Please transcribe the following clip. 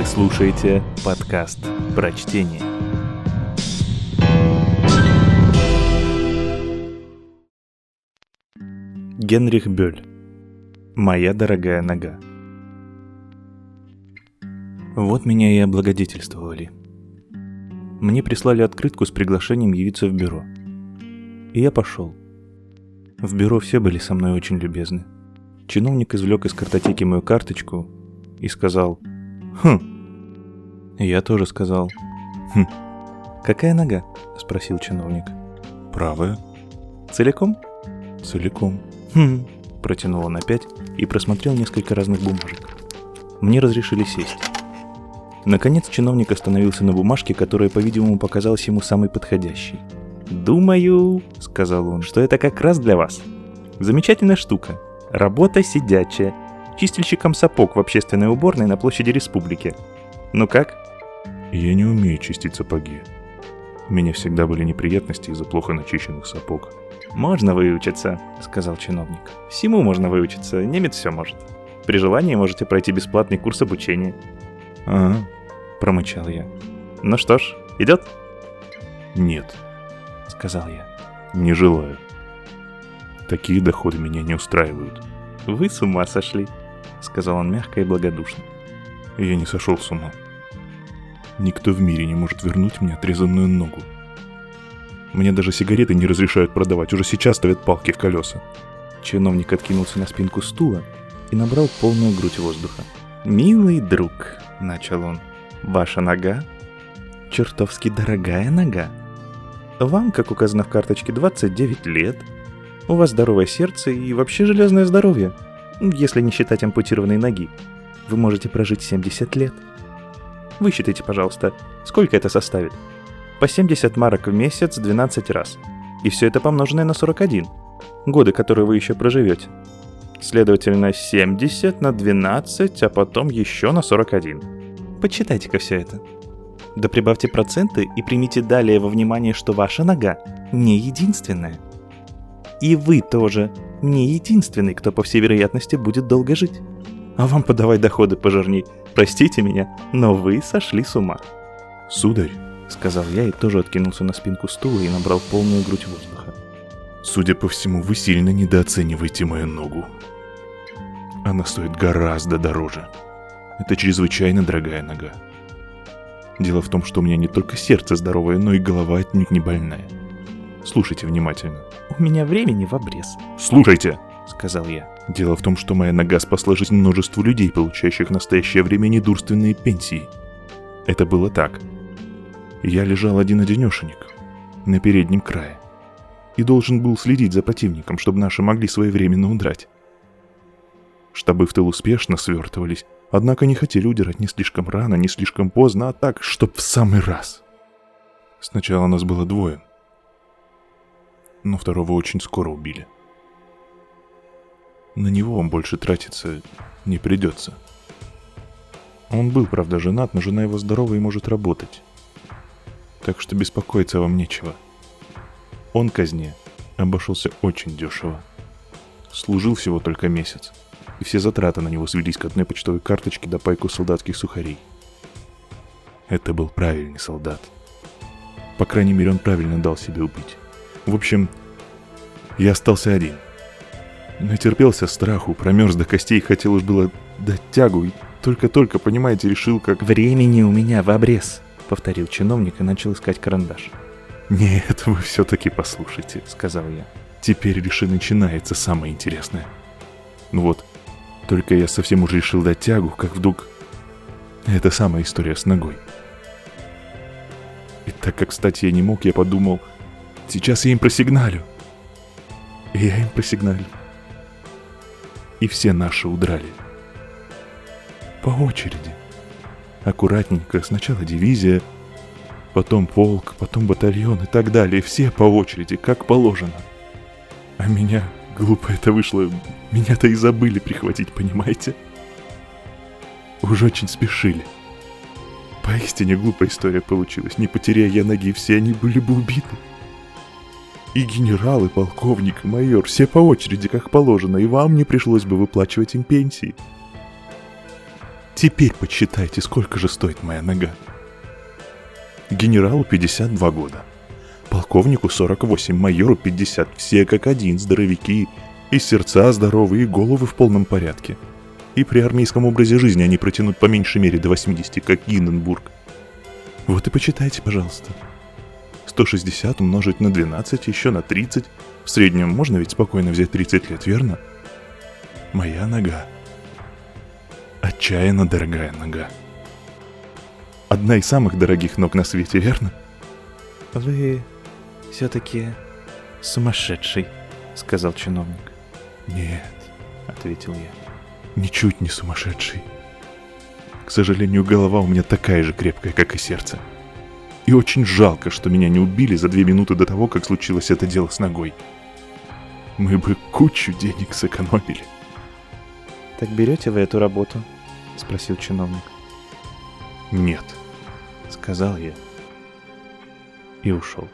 Вы слушаете подкаст «Прочтение». Генрих Бёль. Моя дорогая нога. Вот меня и облагодетельствовали. Мне прислали открытку с приглашением явиться в бюро. И я пошел. В бюро все были со мной очень любезны. Чиновник извлек из картотеки мою карточку и сказал «Хм». Я тоже сказал «Хм». «Какая нога?» – спросил чиновник. Правая? «Целиком?» Целиком. «Хм», – протянул он опять и просмотрел несколько разных бумажек. Мне разрешили сесть. Наконец чиновник остановился на бумажке, которая, по-видимому, показалась ему самой подходящей. «Думаю», — сказал он, — «что это как раз для вас. Замечательная штука. Работа сидячая. Чистильщиком сапог в общественной уборной на площади республики. Ну как?» Я не умею чистить сапоги. У меня всегда были неприятности из-за плохо начищенных сапог. «Можно выучиться», — сказал чиновник. «Всему можно выучиться, немец все может. При желании можете пройти бесплатный курс обучения». А, Промычал я. «Ну что ж, идет?» нет, — сказал я. не желаю. Такие доходы меня не устраивают. «Вы с ума сошли», — сказал он мягко и благодушно. Я не сошел с ума. Никто в мире не может вернуть мне отрезанную ногу. Мне даже сигареты не разрешают продавать, уже сейчас ставят палки в колеса. Чиновник откинулся на спинку стула и набрал полную грудь воздуха. «Милый друг», — начал он, — «ваша нога? Чертовски дорогая нога. Вам, как указано в карточке, 29 лет. У вас здоровое сердце и вообще железное здоровье, если не считать ампутированной ноги. Вы можете прожить 70 лет. Высчитайте, пожалуйста, сколько это составит. По 70 марок в месяц 12 раз. И все это помноженное на 41. Годы, которые вы еще проживете. Следовательно, 70 на 12, а потом еще на 41. Подсчитайте-ка все это. Да прибавьте проценты и примите далее во внимание, что ваша нога не единственная. И вы тоже не единственный, кто, по всей вероятности, будет долго жить. А вам подавать доходы пожирней. Простите меня, но вы сошли с ума. Сударь, Сказал я и тоже откинулся на спинку стула и набрал полную грудь воздуха. судя по всему, вы сильно недооцениваете мою ногу. Она стоит гораздо дороже. Это чрезвычайно дорогая нога. Дело в том, что у меня не только сердце здоровое, но и голова отнюдь не больная. Слушайте внимательно. У меня времени в обрез, Слушайте! сказал я. Дело в том, что моя нога спасла жизнь множеству людей, получающих в настоящее время недурственные пенсии. Это было так. Я лежал один-одинешенек на переднем крае и должен был следить за противником, чтобы наши могли своевременно удрать. Штабы в тыл успешно свертывались, однако не хотели удирать ни слишком рано, ни слишком поздно, а так, чтоб в самый раз. Сначала нас было двое, но второго очень скоро убили. На него вам больше тратиться не придется. Он был, правда, женат, но жена его здорова и может работать. Так что беспокоиться вам нечего. Он казне обошелся очень дешево. Служил всего только месяц, и все затраты на него свелись к одной почтовой карточке до пайку солдатских сухарей. Это был правильный солдат. По крайней мере, он правильно дал себе убить. В общем, я остался один. Натерпелся страху, промерз до костей, хотел уж было дать тягу, и только-только, понимаете, решил, как... Времени у меня в обрез, повторил чиновник и начал искать карандаш. «Нет, вы все-таки послушайте», — сказал я. «Теперь лишь и начинается самое интересное». Ну вот, только я совсем уже решил дать тягу, как вдруг... Это самая история с ногой. И так как встать я не мог, я подумал, сейчас я им просигналю. И я им просигналю. И все наши удрали. По очереди. Аккуратненько, сначала дивизия, потом полк, потом батальон и так далее. Все по очереди, как положено. А меня, глупо это вышло, меня-то и забыли прихватить, понимаете? Уж очень спешили. Поистине глупая история получилась. Не потеряя я ноги, все они были бы убиты. И генерал, и полковник, и майор, все по очереди, как положено, и вам не пришлось бы выплачивать им пенсии. Теперь подсчитайте, сколько же стоит моя нога. Генералу 52 года. Полковнику 48, майору 50. Все как один, здоровяки. И сердца здоровые, и головы в полном порядке. И при армейском образе жизни они протянут по меньшей мере до 80, как Гинденбург. Вот и почитайте, пожалуйста. 160 умножить на 12, еще на 30. В среднем можно ведь спокойно взять 30 лет, верно? Моя нога. Отчаянно дорогая нога. Одна из самых дорогих ног на свете, верно? Вы все-таки сумасшедший, сказал чиновник. Нет, Ответил я. ничуть не сумасшедший. К сожалению, голова у меня такая же крепкая, как и сердце. И очень жалко, что меня не убили за две минуты до того, как случилось это дело с ногой. Мы бы кучу денег сэкономили. Так берете вы эту работу? Спросил чиновник. Нет. Сказал я. И ушел.